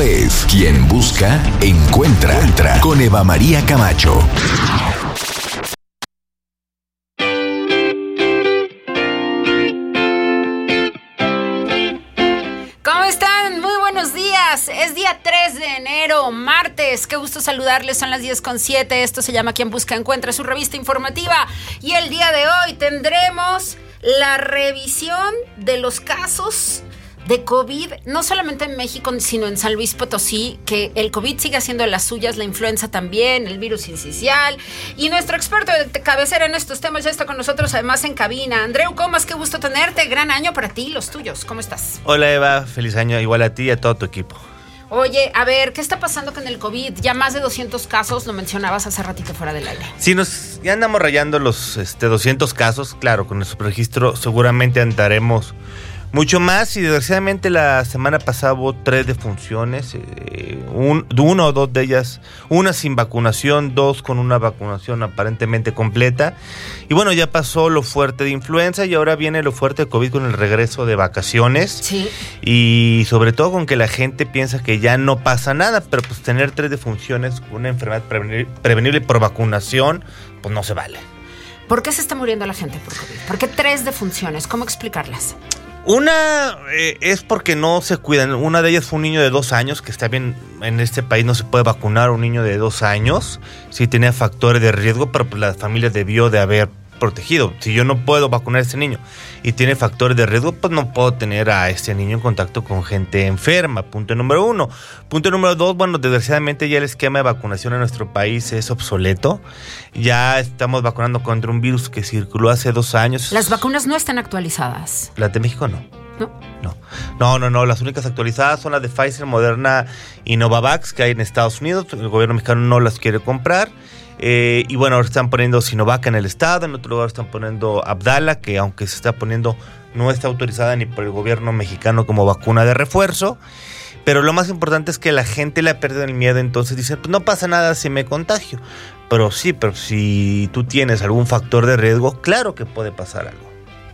Es Quien Busca, Encuentra, Entra con Eva María Camacho. ¿Cómo están? Muy buenos días. Es día 3 de enero, martes. Qué gusto saludarles. Son las 10 con 7. Esto se llama Quien Busca Encuentra, su revista informativa. Y el día de hoy tendremos la revisión de los casos de COVID, no solamente en México, sino en San Luis Potosí, que el COVID sigue haciendo las suyas, la influenza también, el virus incisional. Y nuestro experto de cabecera en estos temas ya está con nosotros, además en cabina. Andreu Comas, qué gusto tenerte. Gran año para ti y los tuyos. ¿Cómo estás? Hola Eva, feliz año igual a ti y a todo tu equipo. Oye, a ver, ¿qué está pasando con el COVID? Ya más de 200 casos, lo mencionabas hace ratito fuera del aire. Sí, nos, ya andamos rayando los este, 200 casos. Claro, con nuestro registro seguramente andaremos mucho más y desgraciadamente la semana pasada hubo tres defunciones, eh, un, uno o dos de ellas, una sin vacunación, dos con una vacunación aparentemente completa. Y bueno, ya pasó lo fuerte de influenza y ahora viene lo fuerte de COVID con el regreso de vacaciones. Sí. Y sobre todo con que la gente piensa que ya no pasa nada, pero pues tener tres defunciones, una enfermedad prevenible por vacunación, pues no se vale. ¿Por qué se está muriendo la gente por COVID? ¿Por qué tres defunciones? ¿Cómo explicarlas? Una eh, es porque no se cuidan. Una de ellas fue un niño de dos años, que está bien, en este país no se puede vacunar a un niño de dos años. Sí tenía factores de riesgo, pero pues la familia debió de haber protegido. Si yo no puedo vacunar a ese niño y tiene factores de riesgo, pues no puedo tener a este niño en contacto con gente enferma. Punto número uno. Punto número dos, bueno, desgraciadamente ya el esquema de vacunación en nuestro país es obsoleto. Ya estamos vacunando contra un virus que circuló hace dos años. Las vacunas no están actualizadas. Las de México no. ¿No? No, no, no, no. Las únicas actualizadas son las de Pfizer, Moderna y Novavax que hay en Estados Unidos. El gobierno mexicano no las quiere comprar. Eh, y bueno, ahora están poniendo Sinovac en el estado, en otro lugar están poniendo Abdala, que aunque se está poniendo, no está autorizada ni por el gobierno mexicano como vacuna de refuerzo. Pero lo más importante es que la gente le ha perdido el miedo, entonces dicen, pues no pasa nada si me contagio. Pero sí, pero si tú tienes algún factor de riesgo, claro que puede pasar algo.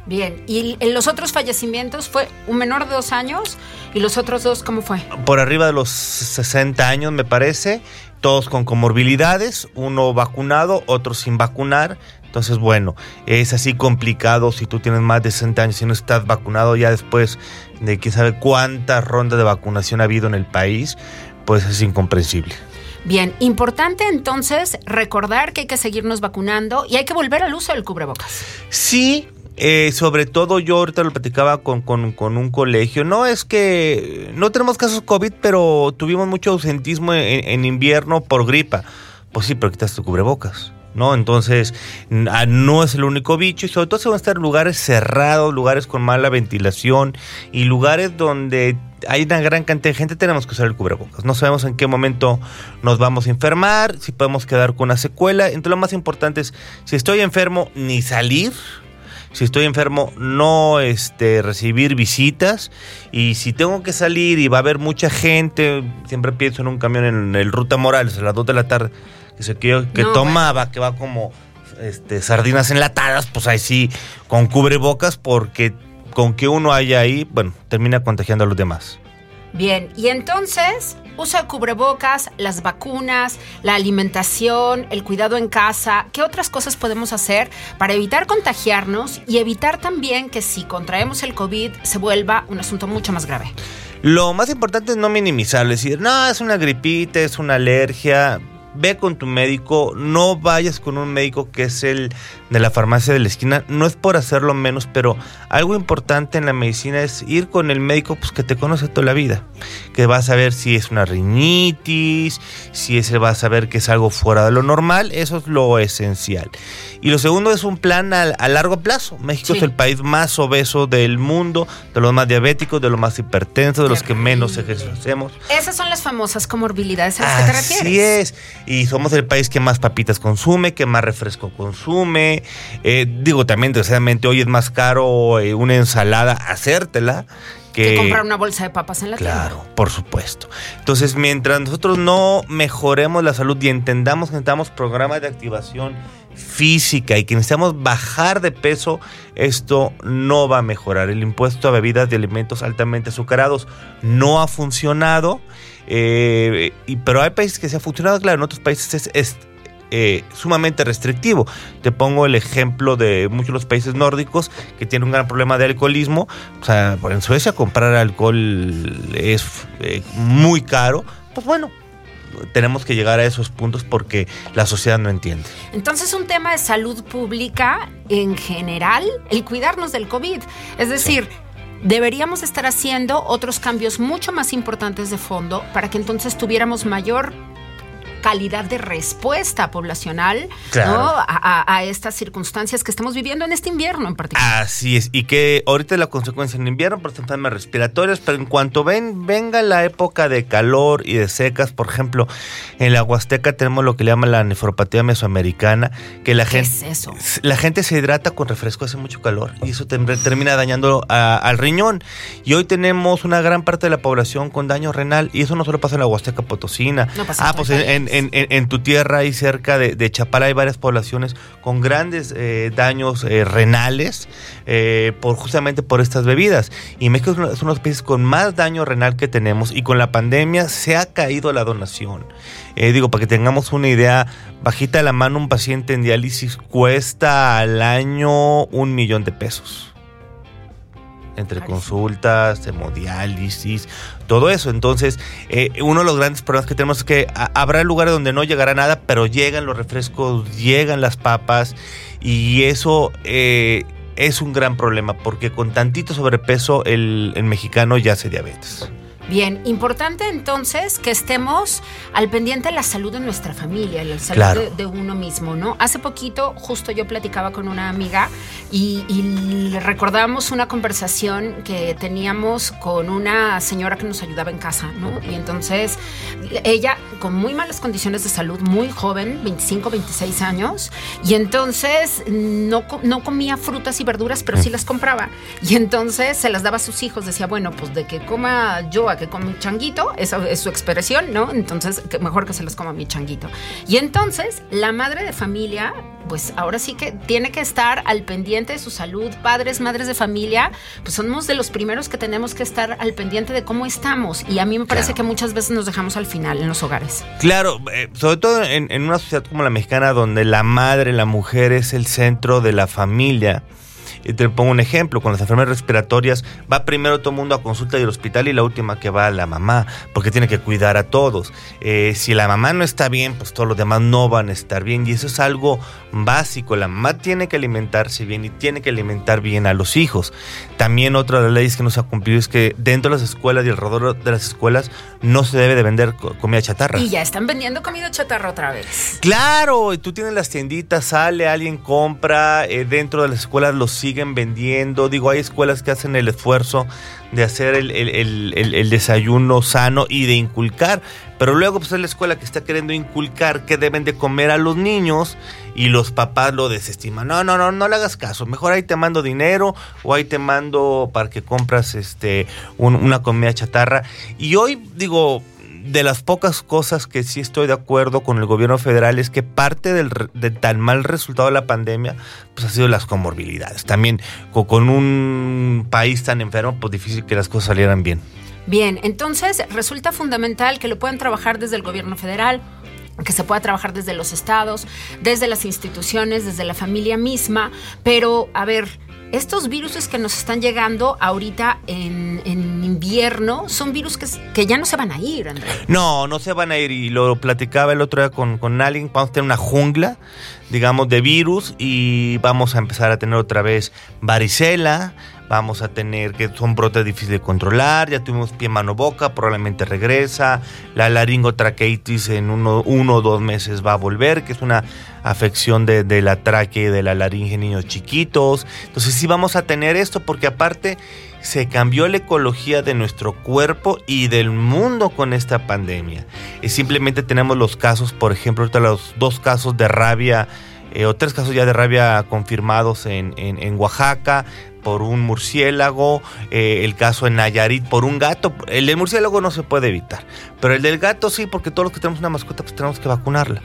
Bien, y en los otros fallecimientos fue un menor de dos años y los otros dos, ¿cómo fue? Por arriba de los 60 años, me parece, todos con comorbilidades, uno vacunado, otro sin vacunar. Entonces, bueno, es así complicado si tú tienes más de 60 años y no estás vacunado ya después de quién sabe cuántas rondas de vacunación ha habido en el país, pues es incomprensible. Bien, importante entonces recordar que hay que seguirnos vacunando y hay que volver al uso del cubrebocas. Sí, eh, sobre todo yo ahorita lo platicaba con, con, con, un colegio. No es que no tenemos casos COVID, pero tuvimos mucho ausentismo en, en invierno por gripa. Pues sí, pero quitas tu cubrebocas. ¿no? Entonces, no es el único bicho y sobre todo se van a estar lugares cerrados, lugares con mala ventilación y lugares donde hay una gran cantidad de gente, tenemos que usar el cubrebocas. No sabemos en qué momento nos vamos a enfermar, si podemos quedar con una secuela. Entonces, lo más importante es, si estoy enfermo, ni salir, si estoy enfermo, no este, recibir visitas. Y si tengo que salir y va a haber mucha gente, siempre pienso en un camión en el Ruta Morales a las 2 de la tarde, que, se, que, que No, tomaba, que va como este, sardinas enlatadas, pues ahí sí, con cubrebocas, porque con que uno haya ahí, bueno, termina contagiando a los demás. Bien, y entonces, uso de cubrebocas, las vacunas, la alimentación, el cuidado en casa, ¿qué otras cosas podemos hacer para evitar contagiarnos y evitar también que si contraemos el COVID se vuelva un asunto mucho más grave? Lo más importante es no minimizarlo, decir, no, es una gripita, es una alergia. Ve con tu médico, no vayas con un médico que es el de la farmacia de la esquina. No es por hacerlo menos, pero algo importante en la medicina es ir con el médico pues, que te conoce toda la vida. Que va a saber si es una rinitis, si ese va a saber que es algo fuera de lo normal. Eso es lo esencial. Y lo segundo es un plan a, a largo plazo. México Sí. es el país más obeso del mundo, de los más diabéticos, de los más hipertensos, de los que menos ejercicio hacemos. Esas son las famosas comorbilidades a las que te refieres. Así es. Y somos el país que más papitas consume, que más refresco consume. Eh, digo, también, desgraciadamente, hoy es más caro eh, una ensalada hacértela que, Que comprar una bolsa de papas en la tienda. Claro, por supuesto. Entonces, mientras nosotros no mejoremos la salud y entendamos que necesitamos programas de activación física y que necesitamos bajar de peso, esto no va a mejorar. El impuesto a bebidas de alimentos altamente azucarados no ha funcionado, eh, pero hay países que se ha funcionado, claro, en otros países es, eh, sumamente restrictivo. Te pongo el ejemplo de muchos de los países nórdicos que tienen un gran problema de alcoholismo. O sea, en Suecia comprar alcohol es eh, muy caro. Pues bueno, tenemos que llegar a esos puntos porque la sociedad no entiende. Entonces, un tema de salud pública en general, el cuidarnos del COVID. Es decir, deberíamos estar haciendo otros cambios mucho más importantes de fondo para que entonces tuviéramos mayor calidad de respuesta poblacional a, estas circunstancias que estamos viviendo en este invierno en particular. Así es, y que ahorita la consecuencia en invierno por enfermedades respiratorias, pero en cuanto ven, venga la época de calor y de secas, por ejemplo, en la Huasteca tenemos lo que le llaman la nefropatía mesoamericana, que la gente, es eso? la gente se hidrata con refresco, hace mucho calor y eso termina dañando al riñón. Y hoy tenemos una gran parte de la población con daño renal y eso no solo pasa en la Huasteca Potosina. No pasa ah, pues en, en, tu tierra y cerca de, Chapala hay varias poblaciones con grandes eh, daños eh, renales eh, por justamente por estas bebidas. Y México es uno, de los países con más daño renal que tenemos y con la pandemia se ha caído la donación. digo, para que tengamos una idea, bajita de la mano un paciente en diálisis cuesta al año un millón de pesos entre consultas, hemodiálisis, todo eso. Entonces, eh, uno de los grandes problemas que tenemos es que habrá lugares donde no llegará nada, pero llegan los refrescos, llegan las papas y eso eh, es un gran problema porque con tantito sobrepeso el, el mexicano ya hace diabetes. Bien, importante entonces que estemos al pendiente de la salud de nuestra familia, la salud de, uno mismo, ¿no? Hace poquito, justo yo platicaba con una amiga y, le recordamos una conversación que teníamos con una señora que nos ayudaba en casa, ¿no? Y entonces ella con muy malas condiciones de salud, muy joven, 25, 26 años, y entonces no, no comía frutas y verduras, pero sí las compraba. Y entonces se las daba a sus hijos, decía, bueno, pues de que coma yo que come un changuito, esa es su expresión, ¿no? Entonces, mejor que se los coma mi changuito. Y entonces, la madre de familia, pues ahora sí que tiene que estar al pendiente de su salud, padres, madres de familia, pues somos de los primeros que tenemos que estar al pendiente de cómo estamos. Y a mí me parece que muchas veces nos dejamos al final en los hogares. Claro, eh, sobre todo en, en una sociedad como la mexicana, donde la madre, la mujer es el centro de la familia te pongo un ejemplo, con las enfermedades respiratorias va primero todo el mundo a consulta del hospital y la última que va la mamá, porque tiene que cuidar a todos. Eh, si la mamá no está bien, pues todos los demás no van a estar bien y eso es algo básico. La mamá tiene que alimentarse bien y tiene que alimentar bien a los hijos. También otra de las leyes que no se ha cumplido es que dentro de las escuelas y alrededor de las escuelas no se debe de vender comida chatarra. Y ya están vendiendo comida chatarra otra vez. Claro, y tú tienes las tienditas, sale, alguien compra, eh, dentro de las escuelas los siguen vendiendo. Digo, hay escuelas que hacen el esfuerzo de hacer el, desayuno sano y de inculcar. Pero luego pues es la escuela que está queriendo inculcar que deben de comer a los niños y los papás lo desestiman. No, no, no, no le hagas caso. Mejor ahí te mando dinero o ahí te mando para que compras este una comida chatarra. Y hoy digo, de las pocas cosas que sí estoy de acuerdo con el gobierno federal es que parte del, tan mal resultado de la pandemia pues ha sido las comorbilidades. También con, un país tan enfermo, pues difícil que las cosas salieran bien. Bien, entonces resulta fundamental que lo puedan trabajar desde el gobierno federal, que se pueda trabajar desde los estados, desde las instituciones, desde la familia misma, pero a ver, estos virus que nos están llegando ahorita en, invierno son virus que, ya no se van a ir, Andrés. No, no se van a ir. Y lo platicaba el otro día con, con alguien. Vamos a tener una jungla, digamos, de virus y vamos a empezar a tener otra vez varicela vamos a tener que son brotes difíciles de controlar, ya tuvimos pie, mano, boca, probablemente regresa, la laringotraqueitis en uno, uno o dos meses va a volver, que es una afección de, de la tráquea y de la laringe en niños chiquitos, entonces sí vamos a tener esto porque aparte se cambió la ecología de nuestro cuerpo y del mundo con esta pandemia. Y simplemente tenemos los casos, por ejemplo, los dos casos de rabia eh, o tres casos ya de rabia confirmados en, en, Oaxaca, por un murciélago, eh, el caso en Nayarit por un gato. El del murciélago no se puede evitar, pero el del gato sí, porque todos los que tenemos una mascota pues tenemos que vacunarla.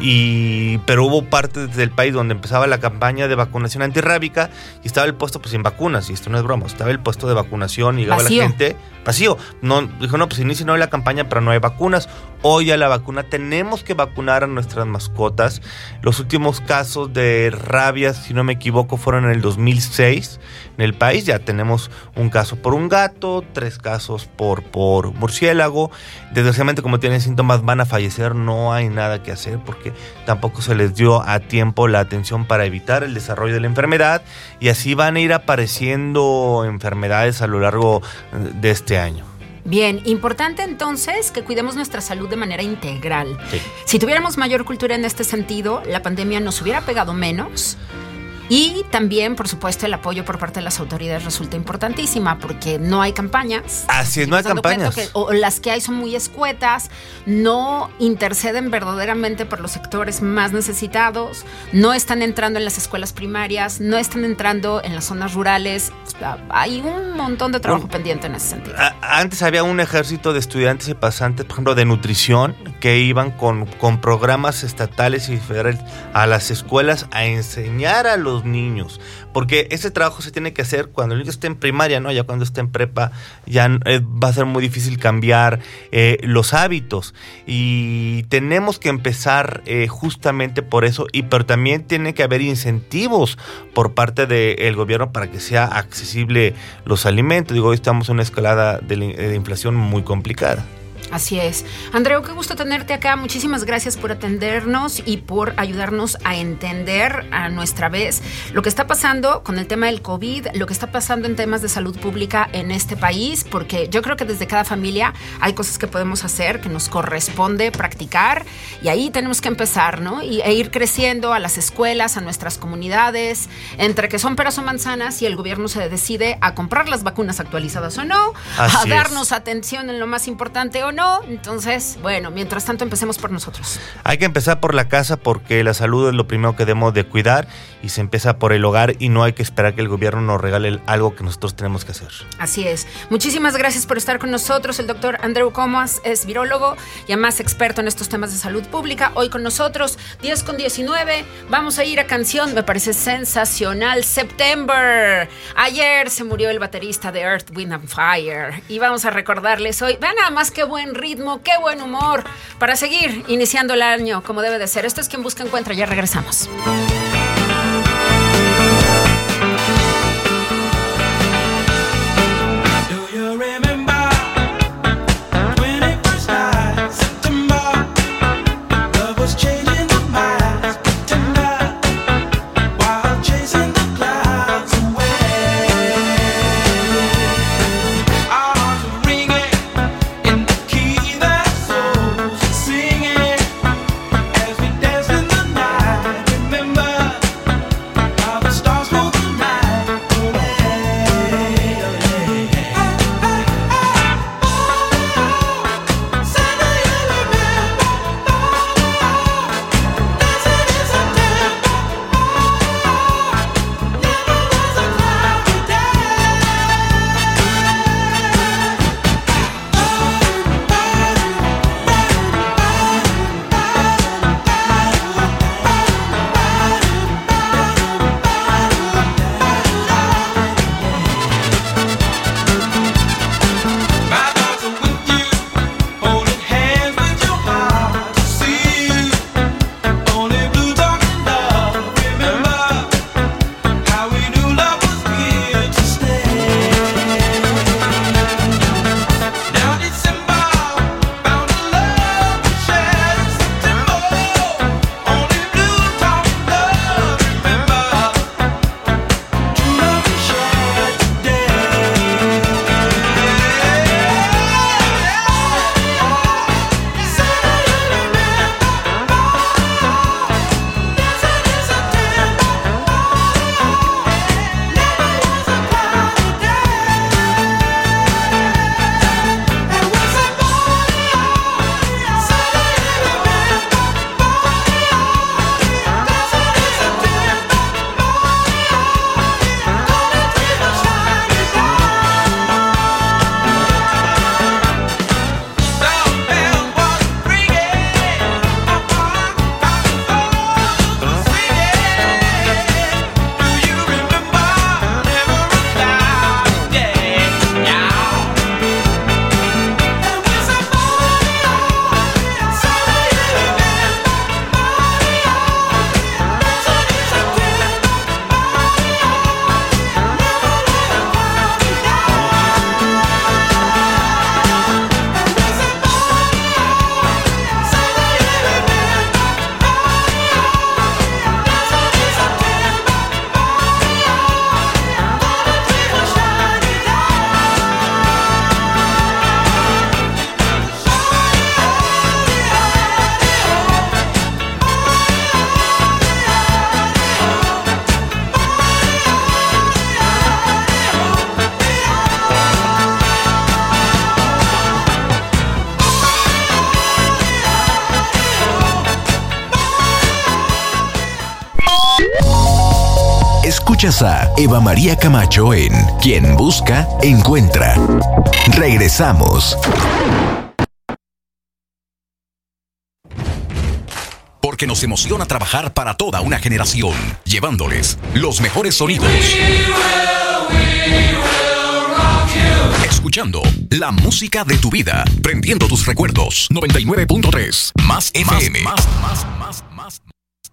Y pero hubo partes del país donde empezaba la campaña de vacunación antirrábica y estaba el puesto pues sin vacunas y esto no es broma, estaba el puesto de vacunación y llegaba la gente vacío. No dijo no pues inicia no la campaña pero no hay vacunas. Hoy a la vacuna tenemos que vacunar a nuestras mascotas. Los últimos casos de rabia, si no me equivoco, fueron en el 2006 en el país. Ya tenemos un caso por un gato, tres casos por, por murciélago. Desgraciadamente, como tienen síntomas, van a fallecer. No hay nada que hacer porque tampoco se les dio a tiempo la atención para evitar el desarrollo de la enfermedad. Y así van a ir apareciendo enfermedades a lo largo eh, de este año. Bien, importante entonces que cuidemos nuestra salud de manera integral. Si tuviéramos mayor cultura en este sentido, la pandemia nos hubiera pegado menos y también, por supuesto, el apoyo por parte de las autoridades resulta importantísima porque no hay campañas. Así es, no hay campañas. o las que hay son muy escuetas, no interceden verdaderamente por los sectores más necesitados, no están entrando en las escuelas primarias, no están entrando en las zonas rurales. hay un montón de trabajo pendiente en ese sentido. Antes había un ejército de estudiantes y pasantes, por ejemplo, de nutrición, que iban con, con programas estatales y federales a las escuelas a enseñar a los niños, porque ese trabajo se tiene que hacer cuando el niño esté en primaria, ¿no? Ya cuando esté en prepa ya eh, va a ser muy difícil cambiar eh, los hábitos y tenemos que empezar eh, justamente por eso, y pero también tiene que haber incentivos por parte del gobierno para que sea accesible los alimentos. Digo, hoy estamos en una escalada de inflación muy complicada. Así es. Andreu, qué gusto tenerte acá. Muchísimas gracias por atendernos y por ayudarnos a entender a nuestra vez lo que está pasando con el tema del COVID, lo que está pasando en temas de salud pública en este país, porque yo creo que desde cada familia hay cosas que podemos hacer, que nos corresponde practicar y ahí tenemos que empezar, ¿no? Y, e ir creciendo a las escuelas, a nuestras comunidades, entre que son peras o manzanas y el gobierno se decide a comprar las vacunas actualizadas o no, a darnos atención en lo más importante o no entonces, bueno, mientras tanto empecemos por nosotros. Hay que empezar por la casa porque la salud es lo primero que debemos de cuidar y se empieza por el hogar y no hay que esperar que el gobierno nos regale algo que nosotros tenemos que hacer. Así es. Muchísimas gracias por estar con nosotros. El doctor Andrew Comas es virólogo y además experto en estos temas de salud pública. Hoy con nosotros, 10 con 19. Vamos a ir a canción, me parece sensacional. September. Ayer se murió el baterista de Earth, Wind and Fire y vamos a recordarles hoy. Vean nada más qué ritmo, qué buen humor para seguir iniciando el año como debe de ser. Esto es quien busca encuentra, ya regresamos. A Eva María Camacho en Quien Busca, Encuentra. Regresamos. Porque nos emociona trabajar para toda una generación, llevándoles los mejores sonidos. Escuchando la música de tu vida, prendiendo tus recuerdos. 99.3 más FM. Más, más, más, más,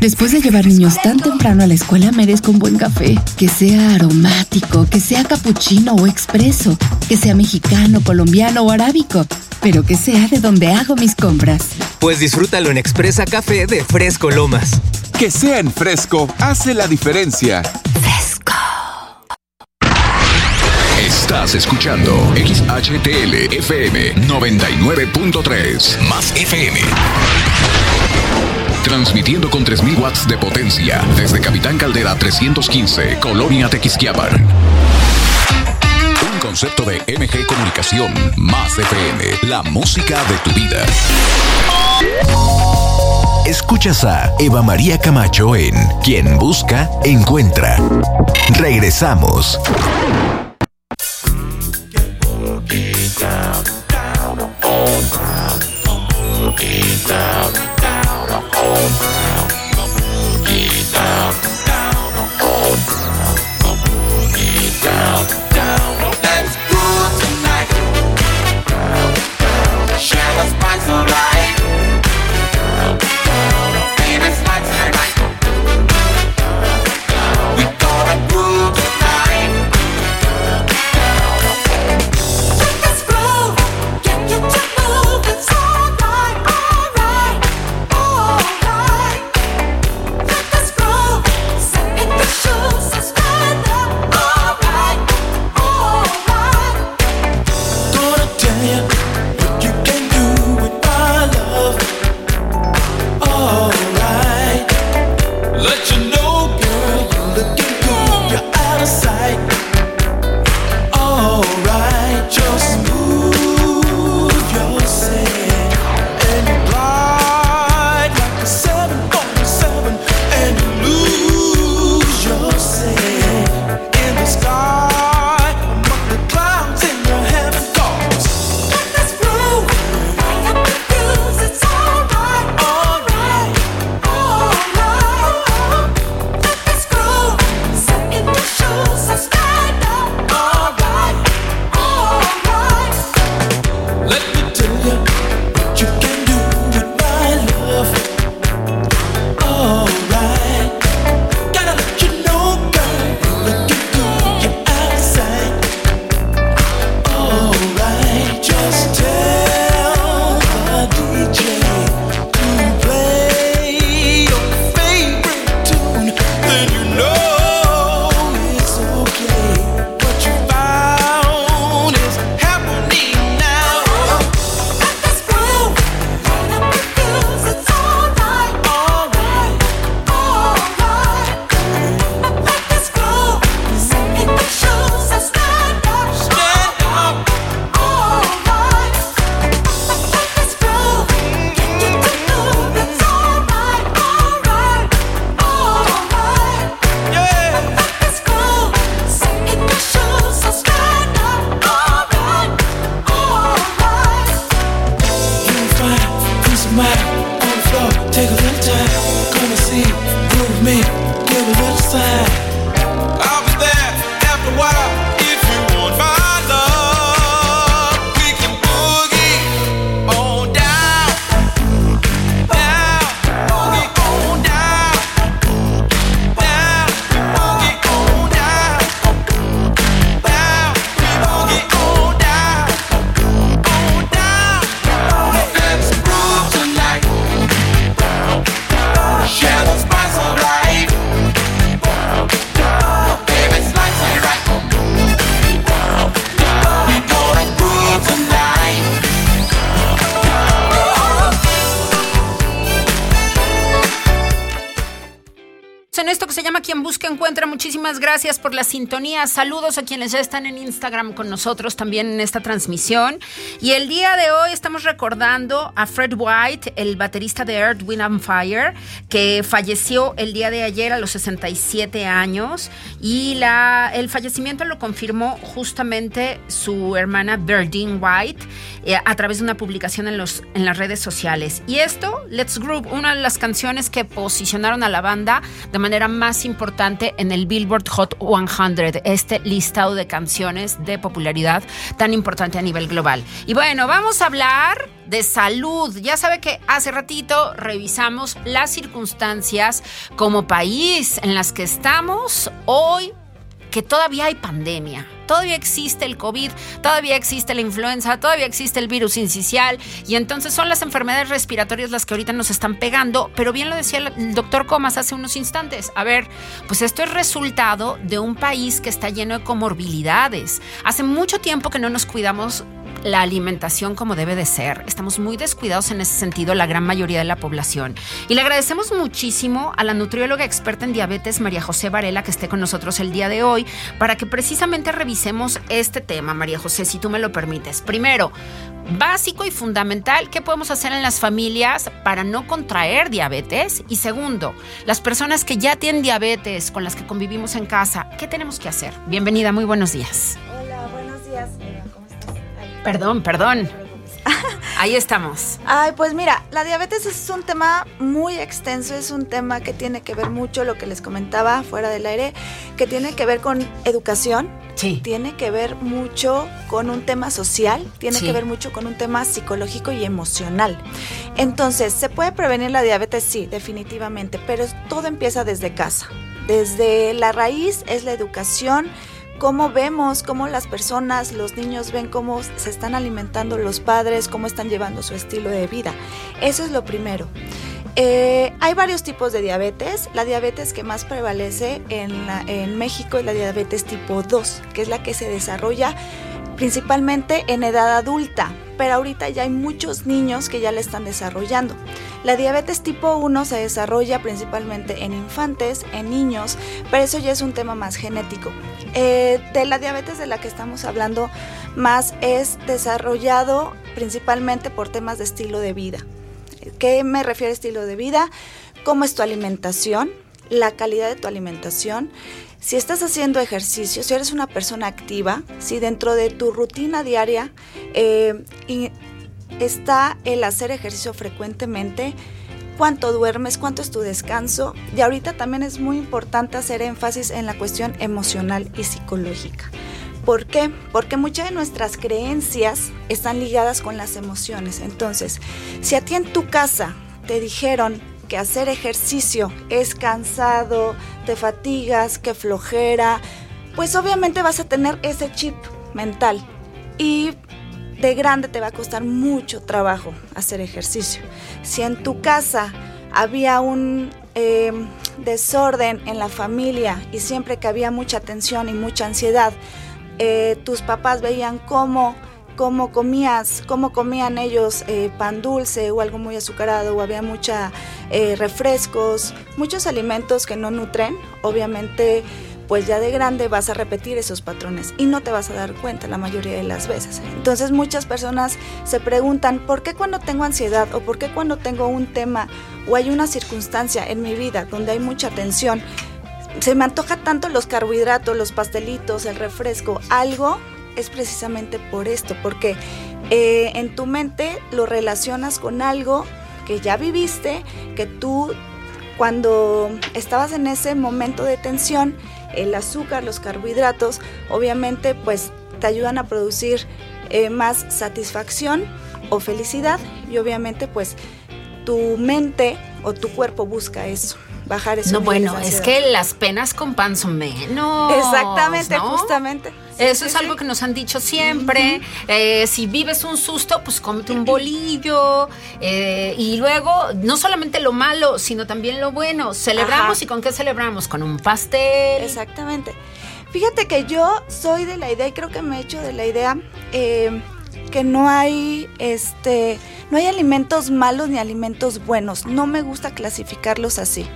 Después de llevar niños tan temprano a la escuela, merezco un buen café. Que sea aromático, que sea cappuccino o expreso, que sea mexicano, colombiano o arábico, pero que sea de donde hago mis compras. Pues disfrútalo en Expresa Café de Fresco Lomas. Que sea en fresco hace la diferencia. Fresco. Estás escuchando XHTL FM 99.3 más FM. Transmitiendo con 3.000 watts de potencia desde Capitán Caldera 315, Colonia Tequisquiapan. Un concepto de MG Comunicación más FM, la música de tu vida. Escuchas a Eva María Camacho en Quien Busca, Encuentra. Regresamos. Esto que se llama Quien Busca Encuentra. Muchísimas gracias por la sintonía. Saludos a quienes ya están en Instagram con nosotros también en esta transmisión. Y el día de hoy estamos recordando a Fred White, el baterista de Earth, Wind and Fire, que falleció el día de ayer a los 67 años. Y la, el fallecimiento lo confirmó justamente su hermana Berdine White eh, a través de una publicación en, los, en las redes sociales. Y esto, Let's Group, una de las canciones que posicionaron a la banda de manera más importante en el Billboard Hot 100, este listado de canciones de popularidad tan importante a nivel global. Y bueno, vamos a hablar de salud. Ya sabe que hace ratito revisamos las circunstancias como país en las que estamos hoy que todavía hay pandemia, todavía existe el COVID, todavía existe la influenza, todavía existe el virus incisional y entonces son las enfermedades respiratorias las que ahorita nos están pegando, pero bien lo decía el doctor Comas hace unos instantes, a ver, pues esto es resultado de un país que está lleno de comorbilidades. Hace mucho tiempo que no nos cuidamos la alimentación como debe de ser. Estamos muy descuidados en ese sentido, la gran mayoría de la población. Y le agradecemos muchísimo a la nutrióloga experta en diabetes, María José Varela, que esté con nosotros el día de hoy, para que precisamente revisemos este tema, María José, si tú me lo permites. Primero, básico y fundamental, ¿qué podemos hacer en las familias para no contraer diabetes? Y segundo, las personas que ya tienen diabetes, con las que convivimos en casa, ¿qué tenemos que hacer? Bienvenida, muy buenos días. Hola, buenos días. Perdón, perdón. Ahí estamos. Ay, pues mira, la diabetes es un tema muy extenso, es un tema que tiene que ver mucho, lo que les comentaba fuera del aire, que tiene que ver con educación, sí. tiene que ver mucho con un tema social, tiene sí. que ver mucho con un tema psicológico y emocional. Entonces, ¿se puede prevenir la diabetes? Sí, definitivamente, pero todo empieza desde casa. Desde la raíz es la educación, cómo vemos, cómo las personas, los niños ven cómo se están alimentando los padres, cómo están llevando su estilo de vida. Eso es lo primero. Eh, hay varios tipos de diabetes. La diabetes que más prevalece en, la, en México es la diabetes tipo 2, que es la que se desarrolla principalmente en edad adulta, pero ahorita ya hay muchos niños que ya la están desarrollando. La diabetes tipo 1 se desarrolla principalmente en infantes, en niños, pero eso ya es un tema más genético. Eh, de la diabetes de la que estamos hablando más es desarrollado principalmente por temas de estilo de vida. ¿Qué me refiero a estilo de vida? ¿Cómo es tu alimentación? La calidad de tu alimentación. Si estás haciendo ejercicio, si eres una persona activa, si dentro de tu rutina diaria eh, está el hacer ejercicio frecuentemente, cuánto duermes, cuánto es tu descanso. Y ahorita también es muy importante hacer énfasis en la cuestión emocional y psicológica. ¿Por qué? Porque muchas de nuestras creencias están ligadas con las emociones. Entonces, si a ti en tu casa te dijeron que hacer ejercicio es cansado, te fatigas, que flojera, pues obviamente vas a tener ese chip mental. Y de grande te va a costar mucho trabajo hacer ejercicio. Si en tu casa había un eh, desorden en la familia y siempre que había mucha tensión y mucha ansiedad, eh, tus papás veían cómo, cómo comías, cómo comían ellos eh, pan dulce o algo muy azucarado o había mucha refrescos, muchos alimentos que no nutren, obviamente pues ya de grande vas a repetir esos patrones y no te vas a dar cuenta la mayoría de las veces. Entonces muchas personas se preguntan, ¿por qué cuando tengo ansiedad o por qué cuando tengo un tema o hay una circunstancia en mi vida donde hay mucha tensión, se me antoja tanto los carbohidratos, los pastelitos, el refresco, algo es precisamente por esto, porque eh, en tu mente lo relacionas con algo que ya viviste, que tú cuando estabas en ese momento de tensión, el azúcar, los carbohidratos, obviamente pues te ayudan a producir eh, más satisfacción o felicidad y obviamente pues tu mente o tu cuerpo busca eso. Bajar eso. No, bueno, es que las penas con pan son menos. Exactamente, ¿no? justamente. Eso es algo que nos han dicho siempre. Eh, si vives un susto, pues cómete un bolillo. Eh, y luego, no solamente lo malo, sino también lo bueno. Celebramos Ajá. y con qué celebramos? Con un pastel. Exactamente. Fíjate que yo soy de la idea, y creo que me he hecho de la idea, eh, que no hay este. No hay alimentos malos ni alimentos buenos. No me gusta clasificarlos así.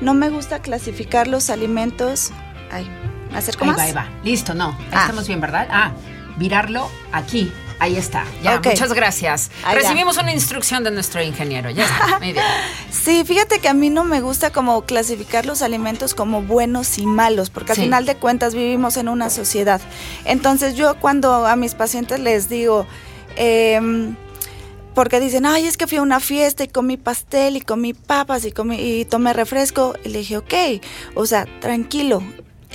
no me gusta clasificar los alimentos. Ay, ¿acerco Ahí más? va, ahí va. Listo, no. Ahí Ah. estamos bien, ¿verdad? Ah, virarlo aquí. Ahí está. Ya, muchas gracias. Ahí ya. Recibimos una instrucción de nuestro ingeniero. Ya está. Muy bien. Sí, fíjate que a mí no me gusta como clasificar los alimentos como buenos y malos, porque al Sí. final de cuentas vivimos en una sociedad. Entonces yo cuando a mis pacientes les digo, em, porque dicen, ay, es que fui a una fiesta y comí pastel y comí papas y, comí, y tomé refresco, y le dije, ok, o sea, tranquilo.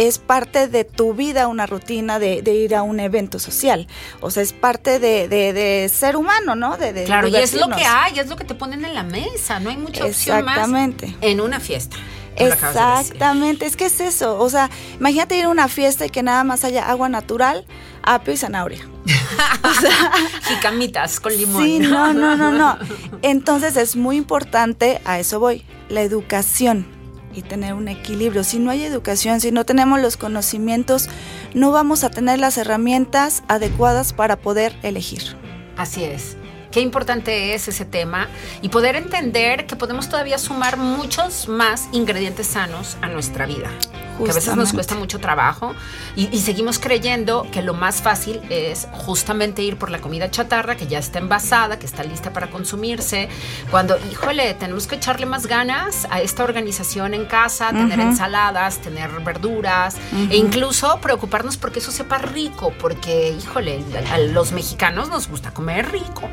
Es parte de tu vida una rutina de, de ir a un evento social. O sea, es parte de, de- de ser humano, ¿no? De, Claro, y es lo que hay, es lo que te ponen en la mesa. No hay mucha opción más Exactamente. en una fiesta. Exactamente, es que es eso. O sea, imagínate ir a una fiesta y que nada más haya agua natural, apio y zanahoria. Jicamitas con limón. Sí, no, no, no, no. Entonces es muy importante, a eso voy, la educación y tener un equilibrio. Si no hay educación, si no tenemos los conocimientos, no vamos a tener las herramientas adecuadas para poder elegir. Así es. Qué importante es ese tema y poder entender que podemos todavía sumar muchos más ingredientes sanos a nuestra vida. Que a veces nos Justamente. cuesta mucho trabajo y, y seguimos creyendo que lo más fácil es justamente ir por la comida chatarra que ya está envasada, que está lista para consumirse. Cuando, híjole, tenemos que echarle más ganas a esta organización en casa, tener Ujú. ensaladas, tener verduras Ujú. e incluso preocuparnos porque eso sepa rico, porque, híjole, a los mexicanos nos gusta comer rico.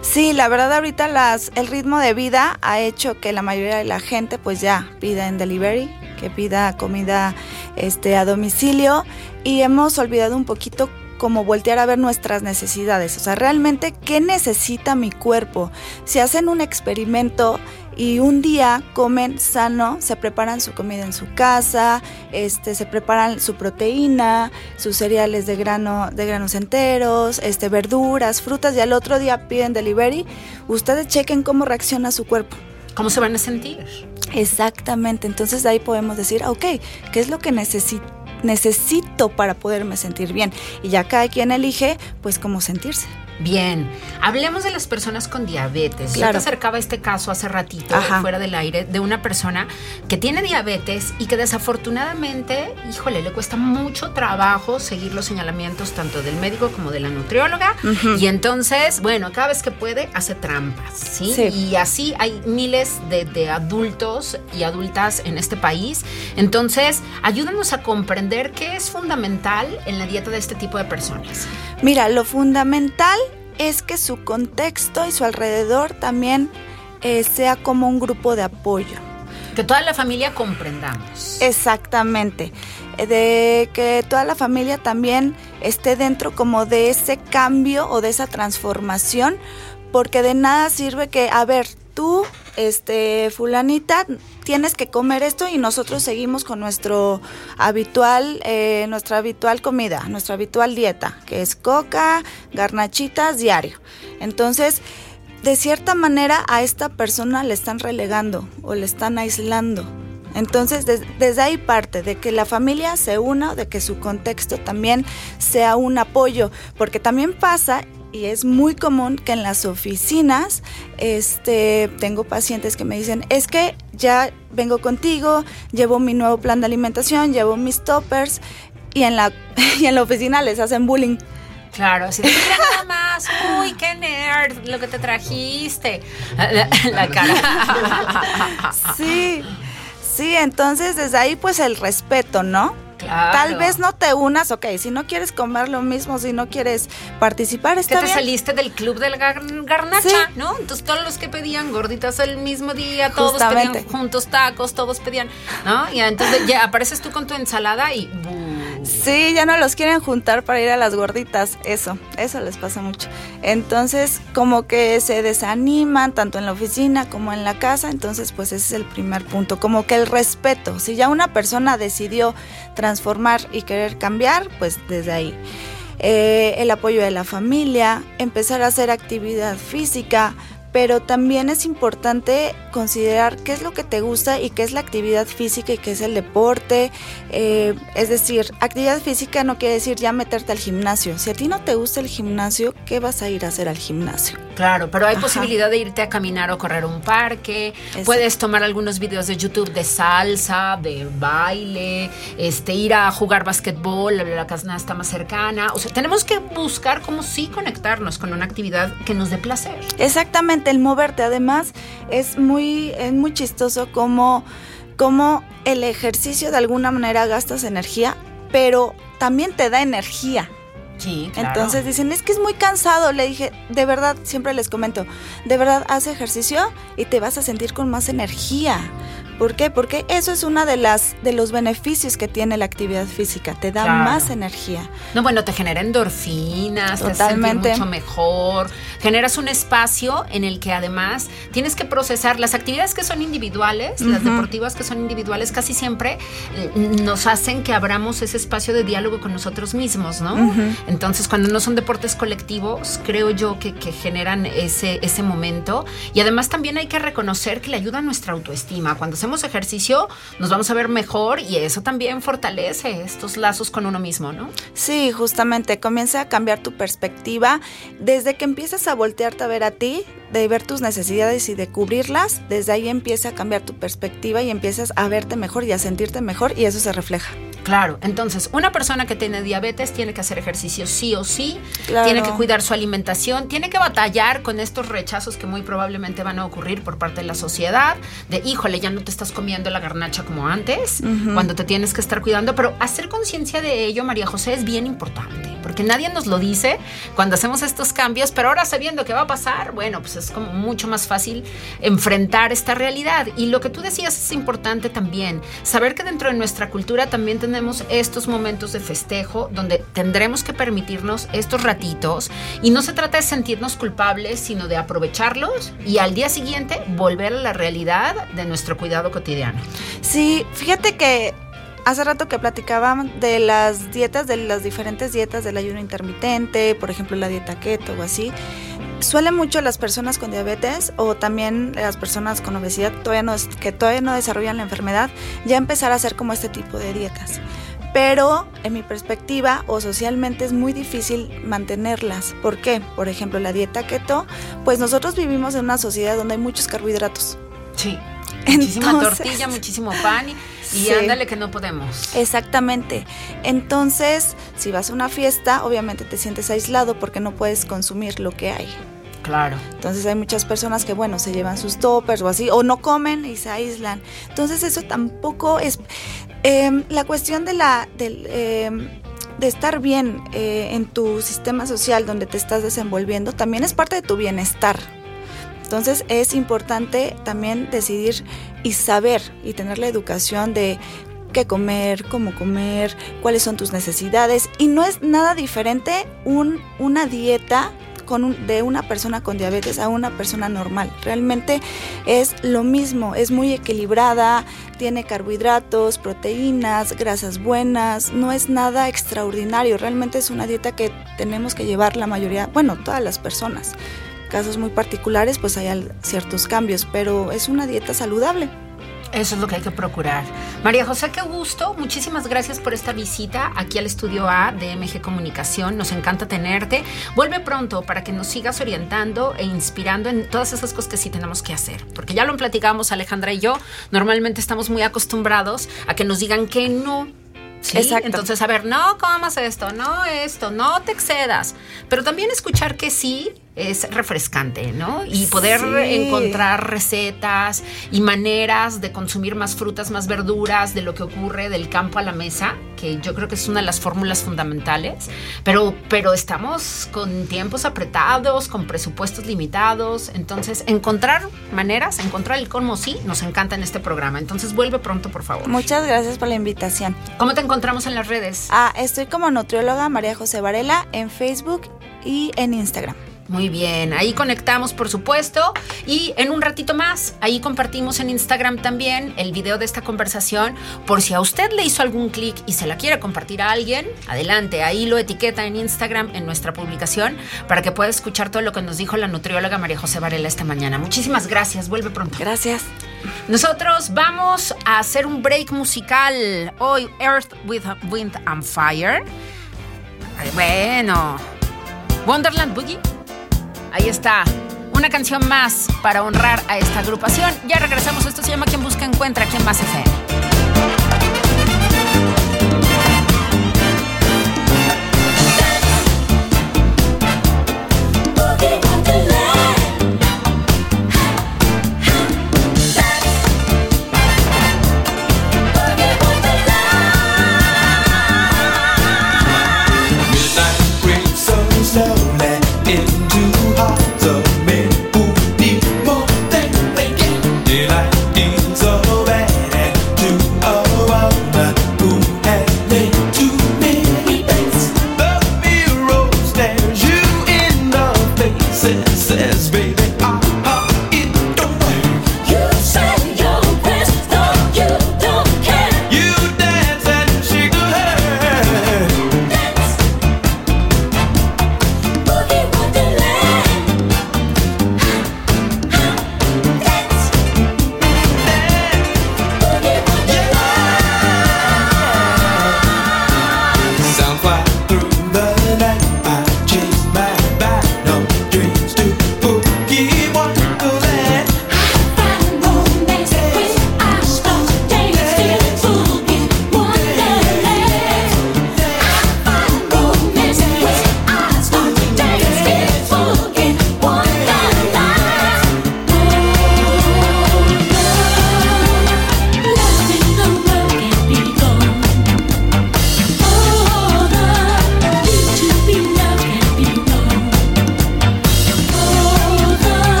Sí, la verdad ahorita las, el ritmo de vida ha hecho que la mayoría de la gente pues ya pida en delivery, que pida comida este, a domicilio y hemos olvidado un poquito como voltear a ver nuestras necesidades, o sea, realmente qué necesita mi cuerpo. Si hacen un experimento y un día comen sano, se preparan su comida en su casa, este, se preparan su proteína, sus cereales de grano, de granos enteros, este, verduras, frutas, y al otro día piden delivery, ustedes chequen cómo reacciona su cuerpo. ¿Cómo se van a sentir? Exactamente, entonces de ahí podemos decir, ok, ¿qué es lo que necesito? necesito para poderme sentir bien y ya cada quien elige pues cómo sentirse. Bien, hablemos de las personas con diabetes. Yo te acercaba este caso hace ratito, fuera del aire, de una persona que tiene diabetes y que desafortunadamente, híjole, le cuesta mucho trabajo seguir los señalamientos tanto del médico como de la nutrióloga. Y entonces, bueno, cada vez que puede, hace trampas, ¿sí? Sí. Y así hay miles de, de adultos y adultas en este país. Entonces, ayúdanos a comprender qué es fundamental en la dieta de este tipo de personas. Mira, lo fundamental es que su contexto y su alrededor también eh, sea como un grupo de apoyo. Que toda la familia comprendamos. Exactamente. Eh, De que toda la familia también esté dentro como de ese cambio o de esa transformación, porque de nada sirve que, a ver, tú, este, fulanita, tienes que comer esto y nosotros seguimos con nuestro habitual, eh, nuestra habitual comida, nuestra habitual dieta, que es coca, garnachitas diario. Entonces, de cierta manera a esta persona le están relegando o le están aislando. Entonces, des- desde ahí parte, de que la familia se una, de que su contexto también sea un apoyo, porque también pasa, y es muy común que en las oficinas, este, tengo pacientes que me dicen, es que ya vengo contigo, llevo mi nuevo plan de alimentación, llevo mis toppers, y en la, y en la oficina les hacen bullying. Claro, así de "Mira nada más, uy, qué nerd, lo que te trajiste. La, la cara. Sí, sí, entonces desde ahí pues el respeto, ¿no? Claro. Tal vez no te unas, ok, si no quieres comer lo mismo, si no quieres participar, que está te bien. saliste del club del gar- garnacha, Sí. ¿no? Entonces todos los que pedían gorditas el mismo día, todos Justamente. pedían juntos tacos, todos pedían, ¿no? Y entonces ya apareces tú con tu ensalada y. Sí, ya no los quieren juntar para ir a las gorditas, eso, eso les pasa mucho. Entonces, como que se desaniman tanto en la oficina como en la casa, entonces pues ese es el primer punto, como que el respeto. Si ya una persona decidió transformar y querer cambiar, pues desde ahí. Eh, el apoyo de la familia, empezar a hacer actividad física, pero también es importante considerar qué es lo que te gusta y qué es la actividad física y qué es el deporte. Eh, es decir, actividad física no quiere decir ya meterte al gimnasio. Si a ti no te gusta el gimnasio, ¿qué vas a ir a hacer al gimnasio? Claro, pero hay posibilidad de irte a caminar o correr un parque. Puedes tomar algunos videos de YouTube de salsa, de baile, este, ir a jugar basquetbol, la está más cercana. O sea, tenemos que buscar cómo sí conectarnos con una actividad que nos dé placer. Exactamente, el moverte. Además, es muy, es muy chistoso como, como el ejercicio de alguna manera gastas energía, pero también te da energía. Sí, Entonces dicen, es que es muy cansado. Le dije, de verdad, siempre les comento, de verdad, haz ejercicio y te vas a sentir con más energía. ¿Por qué? Porque eso es una de las de los beneficios que tiene la actividad física, te da más energía. No, bueno, te genera endorfinas, Totalmente. te mucho mejor, generas un espacio en el que además tienes que procesar las actividades que son individuales, las deportivas que son individuales, casi siempre eh, nos hacen que abramos ese espacio de diálogo con nosotros mismos, ¿no? Entonces, cuando no son deportes colectivos, creo yo que, que generan ese, ese momento y además también hay que reconocer que le ayuda a nuestra autoestima. Cuando ejercicio, nos vamos a ver mejor y eso también fortalece estos lazos con uno mismo, ¿no? Sí, justamente, comienza a cambiar tu perspectiva. Desde que empiezas a voltearte a ver a ti, de ver tus necesidades y de cubrirlas, desde ahí empieza a cambiar tu perspectiva y empiezas a verte mejor y a sentirte mejor y eso se refleja. Claro, entonces una persona que tiene diabetes tiene que hacer ejercicio sí o sí, tiene que cuidar su alimentación, tiene que batallar con estos rechazos que muy probablemente van a ocurrir por parte de la sociedad, de híjole, ya no te estás comiendo la garnacha como antes, cuando te tienes que estar cuidando, pero hacer conciencia de ello, María José, es bien importante, porque nadie nos lo dice cuando hacemos estos cambios, pero ahora sabiendo qué va a pasar, bueno, pues es como mucho más fácil enfrentar esta realidad. Y lo que tú decías es importante también, saber que dentro de nuestra cultura también tenemos estos momentos de festejo donde tendremos que permitirnos estos ratitos y no se trata de sentirnos culpables, sino de aprovecharlos y al día siguiente volver a la realidad de nuestro cuidado cotidiano. Sí, fíjate que hace rato que platicaban de las dietas, de las diferentes dietas del ayuno intermitente, por ejemplo la dieta keto o así suele mucho las personas con diabetes o también las personas con obesidad todavía que todavía no desarrollan la enfermedad ya empezar a hacer como este tipo de dietas. Pero en mi perspectiva o socialmente es muy difícil mantenerlas. ¿Por qué? Por ejemplo, la dieta keto, pues nosotros vivimos en una sociedad donde hay muchos carbohidratos. Sí. Muchísima tortilla, muchísimo pan y, ándale que no podemos. Exactamente. Entonces, si vas a una fiesta, obviamente te sientes aislado porque no puedes consumir lo que hay. Claro. Entonces hay muchas personas que, bueno, se llevan sus toppers o así, o no comen y se aíslan. Entonces eso tampoco es... Em, la cuestión de la... Em, de estar bien eh, en tu sistema social donde te estás desenvolviendo también es parte de tu bienestar. Entonces es importante también decidir y saber y tener la educación de qué comer, cómo comer, cuáles son tus necesidades. Y no es nada diferente un, una dieta de una persona con diabetes a una persona normal. Realmente es lo mismo, es muy equilibrada, tiene carbohidratos, proteínas, grasas buenas, no es nada extraordinario, realmente es una dieta que tenemos que llevar la mayoría, bueno, todas las personas. Casos muy particulares, pues hay ciertos cambios, pero es una dieta saludable. Eso es lo que hay que procurar. María José, qué gusto. Muchísimas gracias por esta visita aquí al estudio A de MG Comunicación. Nos encanta tenerte. Vuelve pronto para que nos sigas orientando e inspirando en todas esas cosas que sí tenemos que hacer. Porque ya lo platicamos Alejandra y yo. Normalmente estamos muy acostumbrados a que nos digan que no. ¿sí? Exacto. Entonces, a ver, no comas esto, no esto, no te excedas. Pero también escuchar que sí es refrescante, ¿no? Y poder encontrar recetas y maneras de consumir más frutas, más verduras, de lo que ocurre del campo a la mesa, que yo creo que es una de las fórmulas fundamentales, pero, pero estamos con tiempos apretados, con presupuestos limitados, entonces encontrar maneras, encontrar el cómo sí, nos encanta en este programa. Entonces vuelve pronto, por favor. Muchas gracias por la invitación. ¿Cómo te encontramos en las redes? Ah, estoy como nutrióloga María José Varela en Facebook y en Instagram. Muy bien, ahí conectamos por supuesto y en un ratito más, ahí compartimos en Instagram también el video de esta conversación por si a usted le hizo algún clic y se la quiere compartir a alguien, adelante, ahí lo etiqueta en Instagram en nuestra publicación para que pueda escuchar todo lo que nos dijo la nutrióloga María José Varela esta mañana. Muchísimas gracias, vuelve pronto. Gracias. Nosotros vamos a hacer un break musical hoy, Earth with Wind and Fire. Bueno, Wonderland Boogie. Ahí está. Una canción más para honrar a esta agrupación. Ya regresamos. Esto se llama Quien Busca Encuentra. ¿Quién más FM?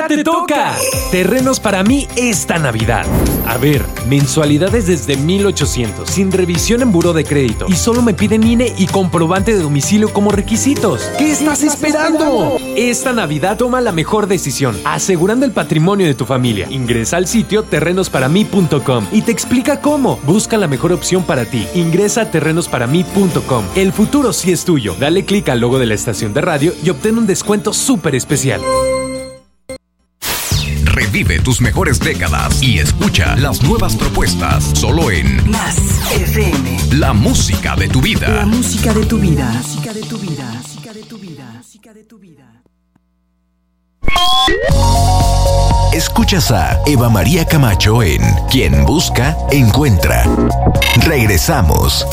Ya te te toca! Terrenos para mí esta Navidad. A ver, mensualidades desde 1800, sin revisión en buro de crédito. Y solo me piden INE y comprobante de domicilio como requisitos. ¿Qué estás esperando? Esta Navidad toma la mejor decisión, asegurando el patrimonio de tu familia. Ingresa al sitio terrenosparamí.com y te explica cómo. Busca la mejor opción para ti. Ingresa a terrenosparamí.com. El futuro sí es tuyo. Dale clic al logo de la estación de radio y obtén un descuento súper especial. Revive tus mejores décadas y escucha las nuevas propuestas solo en Más FM. La música de tu vida. La música de tu vida. música de tu vida. música de tu vida. música de tu vida. Escuchas a Eva María Camacho en Quien Busca, Encuentra. Regresamos.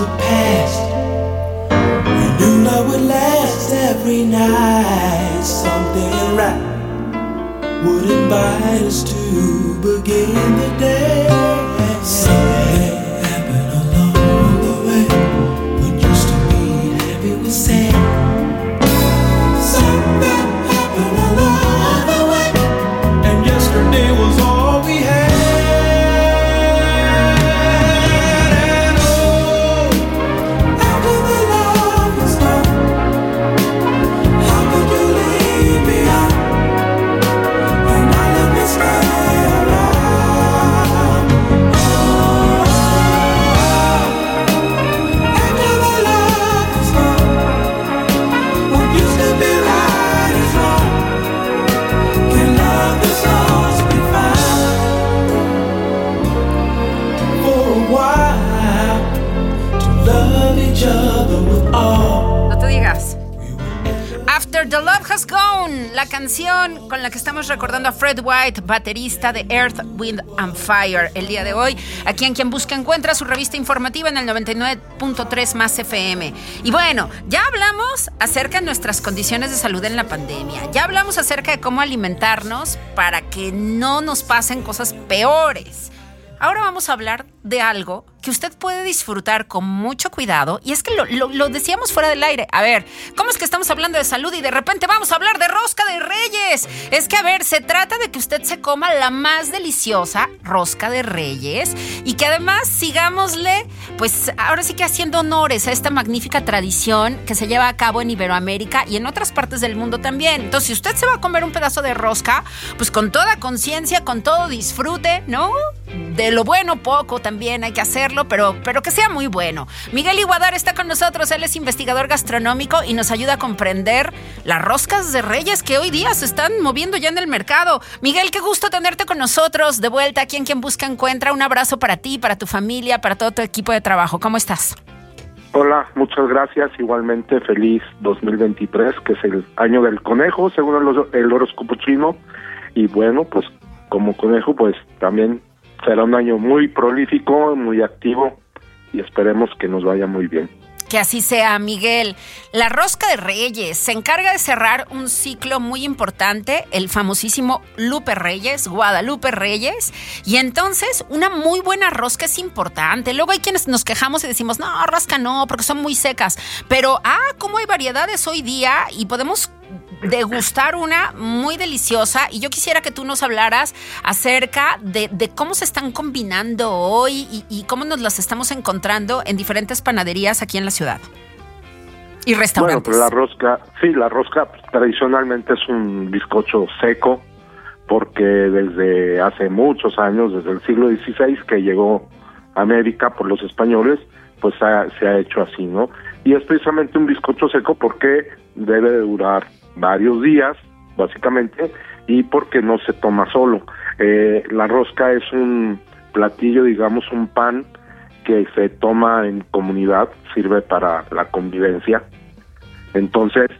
The past. We knew love would last every night. Something right would invite us to begin the day. La canción con la que estamos recordando a Fred White, baterista de Earth, Wind and Fire, el día de hoy, aquí en Quien Busca Encuentra, su revista informativa en el 99.3 más FM. Y bueno, ya hablamos acerca de nuestras condiciones de salud en la pandemia, ya hablamos acerca de cómo alimentarnos para que no nos pasen cosas peores. Ahora vamos a hablar de algo que usted puede disfrutar con mucho cuidado. Y es que lo, lo- decíamos fuera del aire. A ver, ¿cómo es que estamos hablando de salud y de repente vamos a hablar de rosca de reyes? Es que, a ver, se trata de que usted se coma la más deliciosa rosca de reyes y que además sigámosle, pues ahora sí que haciendo honores a esta magnífica tradición que se lleva a cabo en Iberoamérica y en otras partes del mundo también. Entonces, si usted se va a comer un pedazo de rosca, pues con toda conciencia, con todo disfrute, ¿no? De lo bueno poco también hay que pero, pero que sea muy bueno. Miguel Iguadar está con nosotros, él es investigador gastronómico y nos ayuda a comprender las roscas de reyes que hoy día se están moviendo ya en el mercado. Miguel, qué gusto tenerte con nosotros de vuelta aquí en Quien Busca Encuentra. Un abrazo para ti, para tu familia, para todo tu equipo de trabajo. ¿Cómo estás? Hola, muchas gracias. Igualmente feliz 2023, que es el año del conejo, según el horóscopo chino. Y bueno, pues como conejo, pues también será un año muy prolífico, muy activo y esperemos que nos vaya muy bien. Que así sea, Miguel. La Rosca de Reyes se encarga de cerrar un ciclo muy importante, el famosísimo Lupe Reyes, Guadalupe Reyes. Y entonces, una muy buena rosca es importante. Luego hay quienes nos quejamos y decimos, no, rosca no, porque son muy secas. Pero, ah, cómo hay variedades hoy día y podemos degustar una muy deliciosa y yo quisiera que tú nos hablaras acerca de, de cómo se están combinando hoy y, y cómo nos las estamos encontrando en diferentes panaderías aquí en la ciudad y Bueno, restaurantes. pues la rosca, sí, la rosca pues, tradicionalmente es un bizcocho seco porque desde hace muchos años, desde el siglo XVI que llegó a América por los españoles, pues ha- se ha hecho así, ¿no? Y es precisamente un bizcocho seco porque debe de durar varios días, básicamente, y porque no se toma solo. Eh, la rosca es un platillo, digamos, un pan que se toma en comunidad, sirve para la convivencia. Entonces,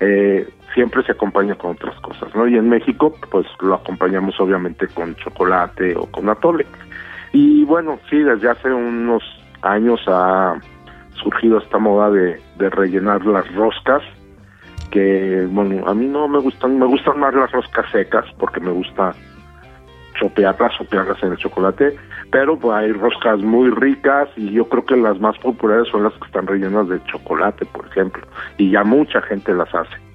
eh, siempre se acompaña con otras cosas, ¿no? Y en México, pues lo acompañamos obviamente con chocolate o con atole. Y bueno, sí, desde hace unos años ha surgido esta moda de, de rellenar las roscas, que bueno, a mí no me gustan, me gustan más las roscas secas porque me gusta chopearlas, chopearlas en el chocolate, pero pues, hay roscas muy ricas y yo creo que las más populares son las que están rellenas de chocolate, por ejemplo, y ya mucha gente las hace.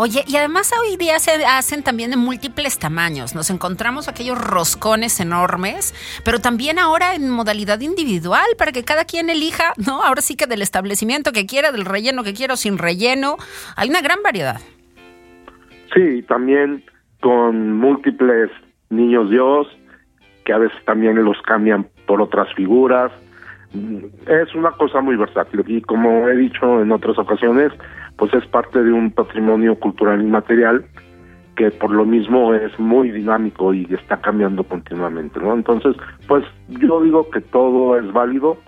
Oye, y además hoy día se hacen también de múltiples tamaños. Nos encontramos aquellos roscones enormes, pero también ahora en modalidad individual para que cada quien elija, ¿no? Ahora sí que del establecimiento que quiera, del relleno que quiera sin relleno. Hay una gran variedad. Sí, también con múltiples niños Dios, que a veces también los cambian por otras figuras. Es una cosa muy versátil y como he dicho en otras ocasiones, pues es parte de un patrimonio cultural inmaterial que por lo mismo es muy dinámico y está cambiando continuamente, ¿no? Entonces, pues yo digo que todo es válido,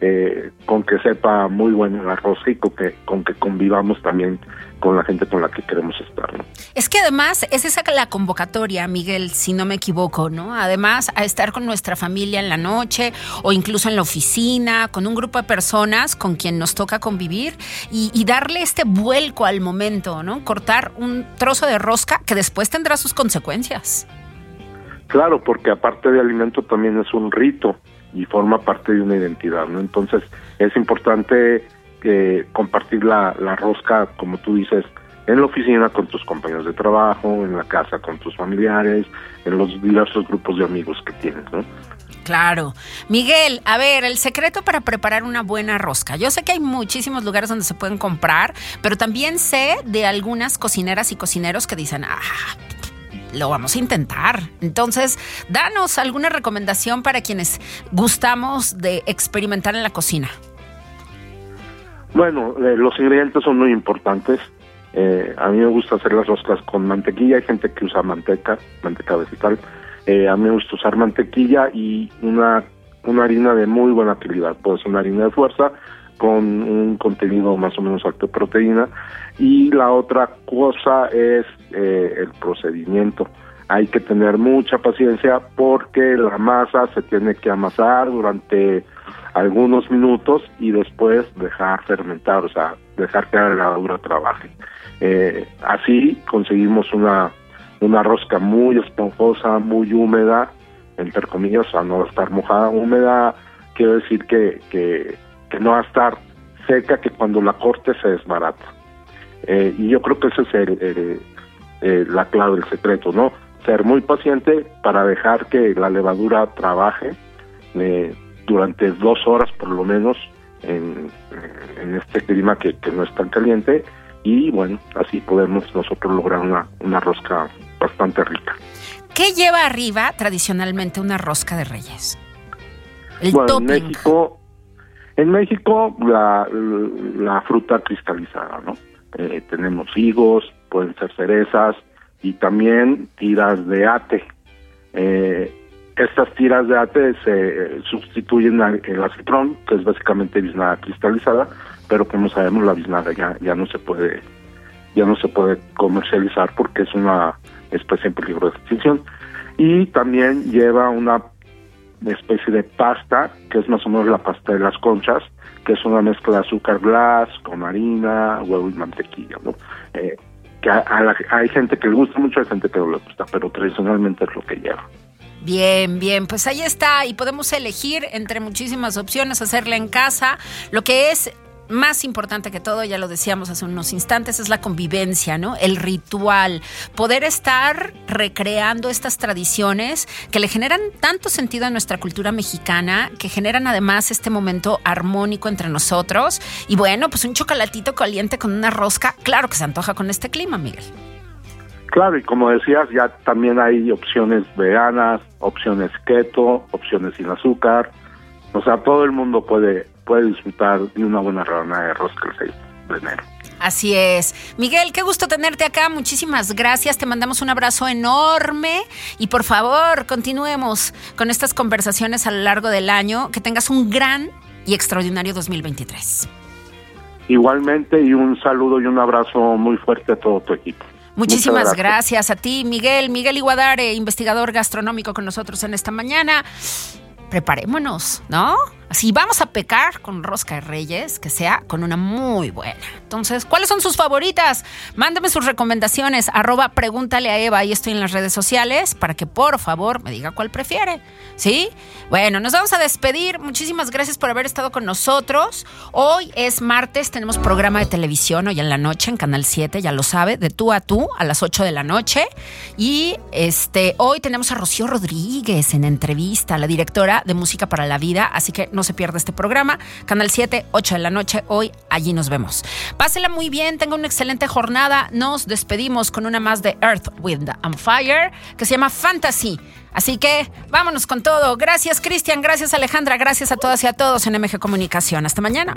eh, con que sepa muy bueno el arroz y con que, con que convivamos también con la gente con la que queremos estar. ¿no? Es que además es esa la convocatoria, Miguel, si no me equivoco, ¿no? Además, a estar con nuestra familia en la noche o incluso en la oficina, con un grupo de personas con quien nos toca convivir y, y darle este vuelco al momento, ¿no? Cortar un trozo de rosca que después tendrá sus consecuencias. Claro, porque aparte de alimento también es un rito y forma parte de una identidad, ¿no? Entonces es importante que compartir la, la rosca, como tú dices, en la oficina con tus compañeros de trabajo, en la casa con tus familiares, en los diversos grupos de amigos que tienes, ¿no? Claro. Miguel, a ver, el secreto para preparar una buena rosca. Yo sé que hay muchísimos lugares donde se pueden comprar, pero también sé de algunas cocineras y cocineros que dicen, ah, lo vamos a intentar. Entonces, danos alguna recomendación para quienes gustamos de experimentar en la cocina. Bueno, eh, los ingredientes son muy importantes. Eh, a mí me gusta hacer las roscas con mantequilla. Hay gente que usa manteca, manteca vegetal. Eh, a mí me gusta usar mantequilla y una, una harina de muy buena calidad. Puede ser una harina de fuerza con un contenido más o menos alto de proteína. Y la otra cosa es eh, el procedimiento. Hay que tener mucha paciencia porque la masa se tiene que amasar durante algunos minutos y después dejar fermentar, o sea, dejar que la levadura trabaje. Eh, así conseguimos una, una rosca muy esponjosa, muy húmeda, entre comillas, o sea, no estar mojada, húmeda, quiero decir que, que no va a estar seca, que cuando la corte se desbarata. Eh, y yo creo que ese es el, el, el, la clave, el secreto, ¿no? Ser muy paciente para dejar que la levadura trabaje eh, durante dos horas por lo menos en, en este clima que, que, no es tan caliente y bueno, así podemos nosotros lograr una, una rosca bastante rica. ¿Qué lleva arriba tradicionalmente una rosca de reyes? El bueno, topping. en México, en México la, fruta cristalizada, ¿no? Eh, tenemos higos, pueden ser cerezas y también tiras de ate. Eh, estas tiras de ate se sustituyen al el acitrón, que es básicamente biznaga cristalizada, pero como sabemos la biznaga ya, ya no se puede ya no se puede comercializar porque es una especie en peligro de extinción. Y también lleva una especie de pasta, que es más o menos la pasta de las conchas, que es una mezcla de azúcar glass con harina, huevo y mantequilla, ¿no? Eh, que a la, hay gente que le gusta mucho, hay gente que no le gusta, pero tradicionalmente es lo que lleva. Bien, bien, pues ahí está y podemos elegir entre muchísimas opciones hacerla en casa. Lo que es más importante que todo, ya lo decíamos hace unos instantes, es la convivencia, ¿no? El ritual, poder estar recreando estas tradiciones que le generan tanto sentido a nuestra cultura mexicana, que generan además este momento armónico entre nosotros. Y bueno, pues un chocolatito caliente con una rosca, claro que se antoja con este clima, Miguel. Claro, y como decías, ya también hay opciones veganas, opciones keto, opciones sin azúcar. O sea, todo el mundo puede puede disfrutar de una buena rebanada de rosca el 6 de enero. Así es. Miguel, qué gusto tenerte acá. Muchísimas gracias. Te mandamos un abrazo enorme y por favor, continuemos con estas conversaciones a lo largo del año. Que tengas un gran y extraordinario 2023. Igualmente y un saludo y un abrazo muy fuerte a todo tu equipo. Muchísimas Muchas gracias. a ti, Miguel. Miguel Iguadare, investigador gastronómico con nosotros en esta mañana. Preparémonos, ¿no? Si vamos a pecar con rosca de reyes, que sea con una muy buena. Entonces, ¿cuáles son sus favoritas? Mándame sus recomendaciones, arroba pregúntale a Eva, ahí estoy en las redes sociales, para que por favor me diga cuál prefiere. ¿Sí? Bueno, nos vamos a despedir. Muchísimas gracias por haber estado con nosotros. Hoy es martes, tenemos programa de televisión hoy en la noche en Canal 7, ya lo sabe, de tú a tú a las 8 de la noche. Y este, hoy tenemos a Rocío Rodríguez en entrevista, la directora de Música para la Vida, así que no se pierda este programa. Canal 7, 8 de la noche, hoy allí nos vemos. Pásela muy bien, tenga una excelente jornada. Nos despedimos con una más de Earth, Wind and Fire, que se llama Fantasy. Así que vámonos con todo. Gracias Cristian, gracias Alejandra, gracias a todas y a todos en MG Comunicación. Hasta mañana.